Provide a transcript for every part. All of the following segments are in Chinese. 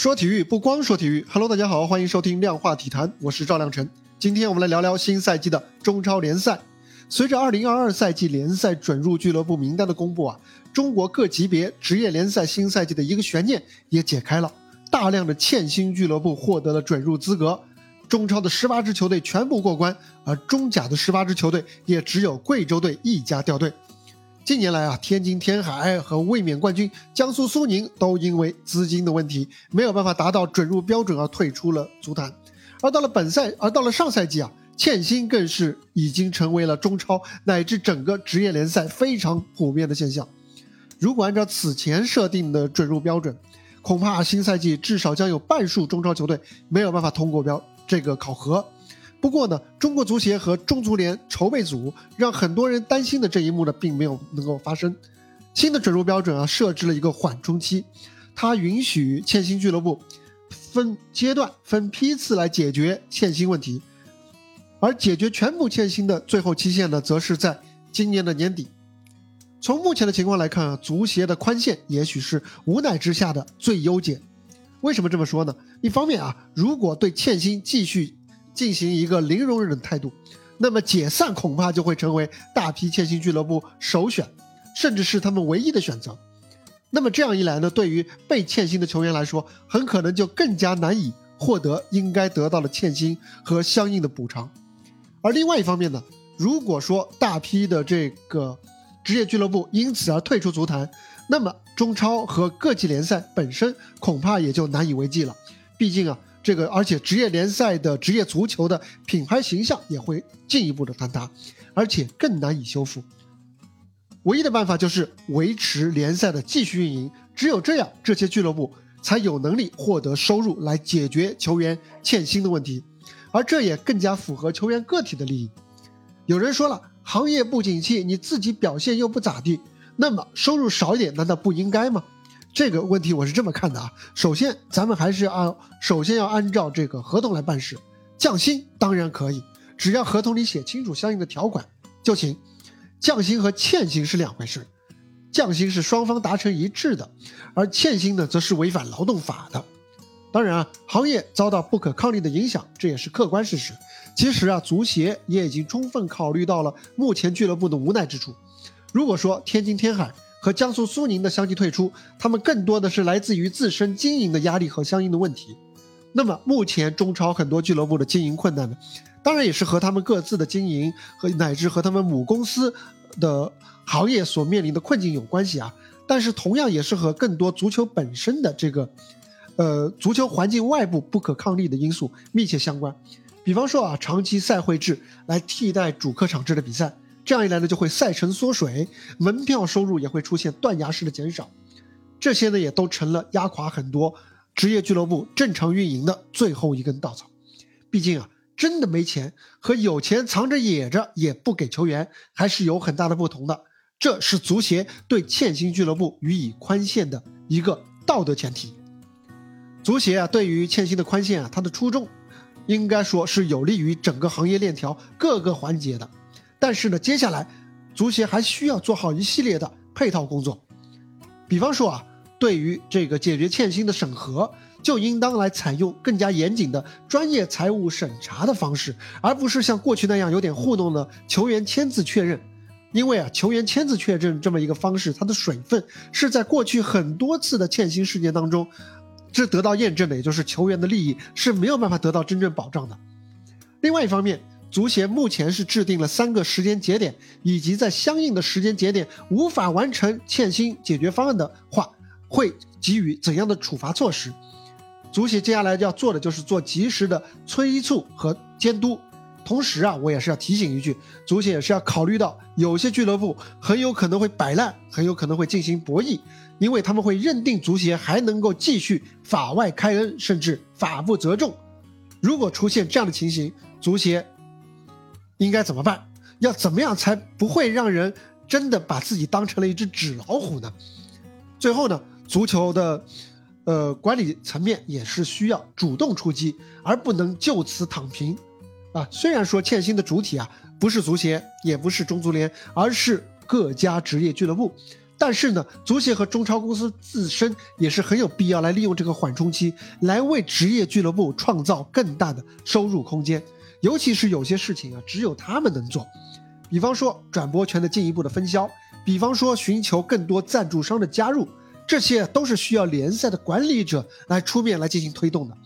说体育不光说体育，Hello，大家好，欢迎收听量化体坛，我是赵亮晨。今天我们来聊聊新赛季的中超联赛。随着2022赛季联赛准入俱乐部名单的公布啊，中国各级别职业联赛新赛季的一个悬念也解开了，大量的欠薪俱乐部获得了准入资格。中超的十八支球队全部过关，而中甲的十八支球队也只有贵州队一家掉队。近年来啊，天津天海和卫冕冠军江苏苏宁都因为资金的问题，没有办法达到准入标准而退出了足坛。而到了本赛，而到了上赛季啊，欠薪更是已经成为了中超乃至整个职业联赛非常普遍的现象。如果按照此前设定的准入标准，恐怕新赛季至少将有半数中超球队没有办法通过标这个考核。不过呢，中国足协和中足联筹备组让很多人担心的这一幕呢，并没有能够发生。新的准入标准啊，设置了一个缓冲期，它允许欠薪俱乐部分阶段、分批次来解决欠薪问题，而解决全部欠薪的最后期限呢，则是在今年的年底。从目前的情况来看啊，足协的宽限也许是无奈之下的最优解。为什么这么说呢？一方面啊，如果对欠薪继续进行一个零容忍的态度，那么解散恐怕就会成为大批欠薪俱乐部首选，甚至是他们唯一的选择。那么这样一来呢，对于被欠薪的球员来说，很可能就更加难以获得应该得到的欠薪和相应的补偿。而另外一方面呢，如果说大批的这个职业俱乐部因此而退出足坛，那么中超和各级联赛本身恐怕也就难以为继了。毕竟啊。这个，而且职业联赛的职业足球的品牌形象也会进一步的坍塌，而且更难以修复。唯一的办法就是维持联赛的继续运营，只有这样，这些俱乐部才有能力获得收入来解决球员欠薪的问题，而这也更加符合球员个体的利益。有人说了，行业不景气，你自己表现又不咋地，那么收入少一点，难道不应该吗？这个问题我是这么看的啊，首先咱们还是按首先要按照这个合同来办事，降薪当然可以，只要合同里写清楚相应的条款就行。降薪和欠薪是两回事，降薪是双方达成一致的，而欠薪呢则是违反劳动法的。当然啊，行业遭到不可抗力的影响，这也是客观事实。其实啊，足协也已经充分考虑到了目前俱乐部的无奈之处。如果说天津天海。和江苏苏宁的相继退出，他们更多的是来自于自身经营的压力和相应的问题。那么目前中超很多俱乐部的经营困难呢，当然也是和他们各自的经营和乃至和他们母公司的行业所面临的困境有关系啊。但是同样也是和更多足球本身的这个，呃，足球环境外部不可抗力的因素密切相关。比方说啊，长期赛会制来替代主客场制的比赛。这样一来呢，就会赛程缩水，门票收入也会出现断崖式的减少，这些呢也都成了压垮很多职业俱乐部正常运营的最后一根稻草。毕竟啊，真的没钱和有钱藏着掖着也不给球员，还是有很大的不同的。这是足协对欠薪俱乐部予以宽限的一个道德前提。足协啊，对于欠薪的宽限啊，它的初衷应该说是有利于整个行业链条各个环节的。但是呢，接下来，足协还需要做好一系列的配套工作，比方说啊，对于这个解决欠薪的审核，就应当来采用更加严谨的专业财务审查的方式，而不是像过去那样有点糊弄的球员签字确认。因为啊，球员签字确认这么一个方式，它的水分是在过去很多次的欠薪事件当中，这得到验证的，也就是球员的利益是没有办法得到真正保障的。另外一方面。足协目前是制定了三个时间节点，以及在相应的时间节点无法完成欠薪解决方案的话，会给予怎样的处罚措施？足协接下来要做的就是做及时的催促和监督。同时啊，我也是要提醒一句，足协也是要考虑到有些俱乐部很有可能会摆烂，很有可能会进行博弈，因为他们会认定足协还能够继续法外开恩，甚至法不责众。如果出现这样的情形，足协。应该怎么办？要怎么样才不会让人真的把自己当成了一只纸老虎呢？最后呢，足球的，呃，管理层面也是需要主动出击，而不能就此躺平。啊，虽然说欠薪的主体啊不是足协，也不是中足联，而是各家职业俱乐部，但是呢，足协和中超公司自身也是很有必要来利用这个缓冲期，来为职业俱乐部创造更大的收入空间。尤其是有些事情啊，只有他们能做，比方说转播权的进一步的分销，比方说寻求更多赞助商的加入，这些都是需要联赛的管理者来出面来进行推动的。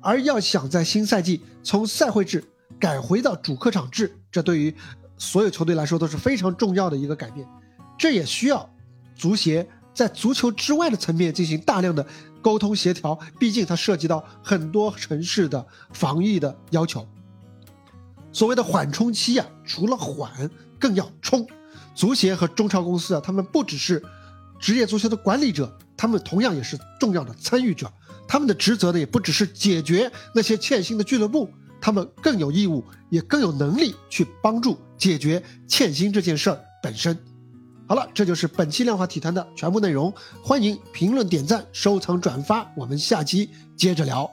而要想在新赛季从赛会制改回到主客场制，这对于所有球队来说都是非常重要的一个改变。这也需要足协在足球之外的层面进行大量的沟通协调，毕竟它涉及到很多城市的防疫的要求。所谓的缓冲期啊，除了缓，更要冲。足协和中超公司啊，他们不只是职业足球的管理者，他们同样也是重要的参与者。他们的职责呢，也不只是解决那些欠薪的俱乐部，他们更有义务，也更有能力去帮助解决欠薪这件事儿本身。好了，这就是本期量化体坛的全部内容。欢迎评论、点赞、收藏、转发，我们下期接着聊。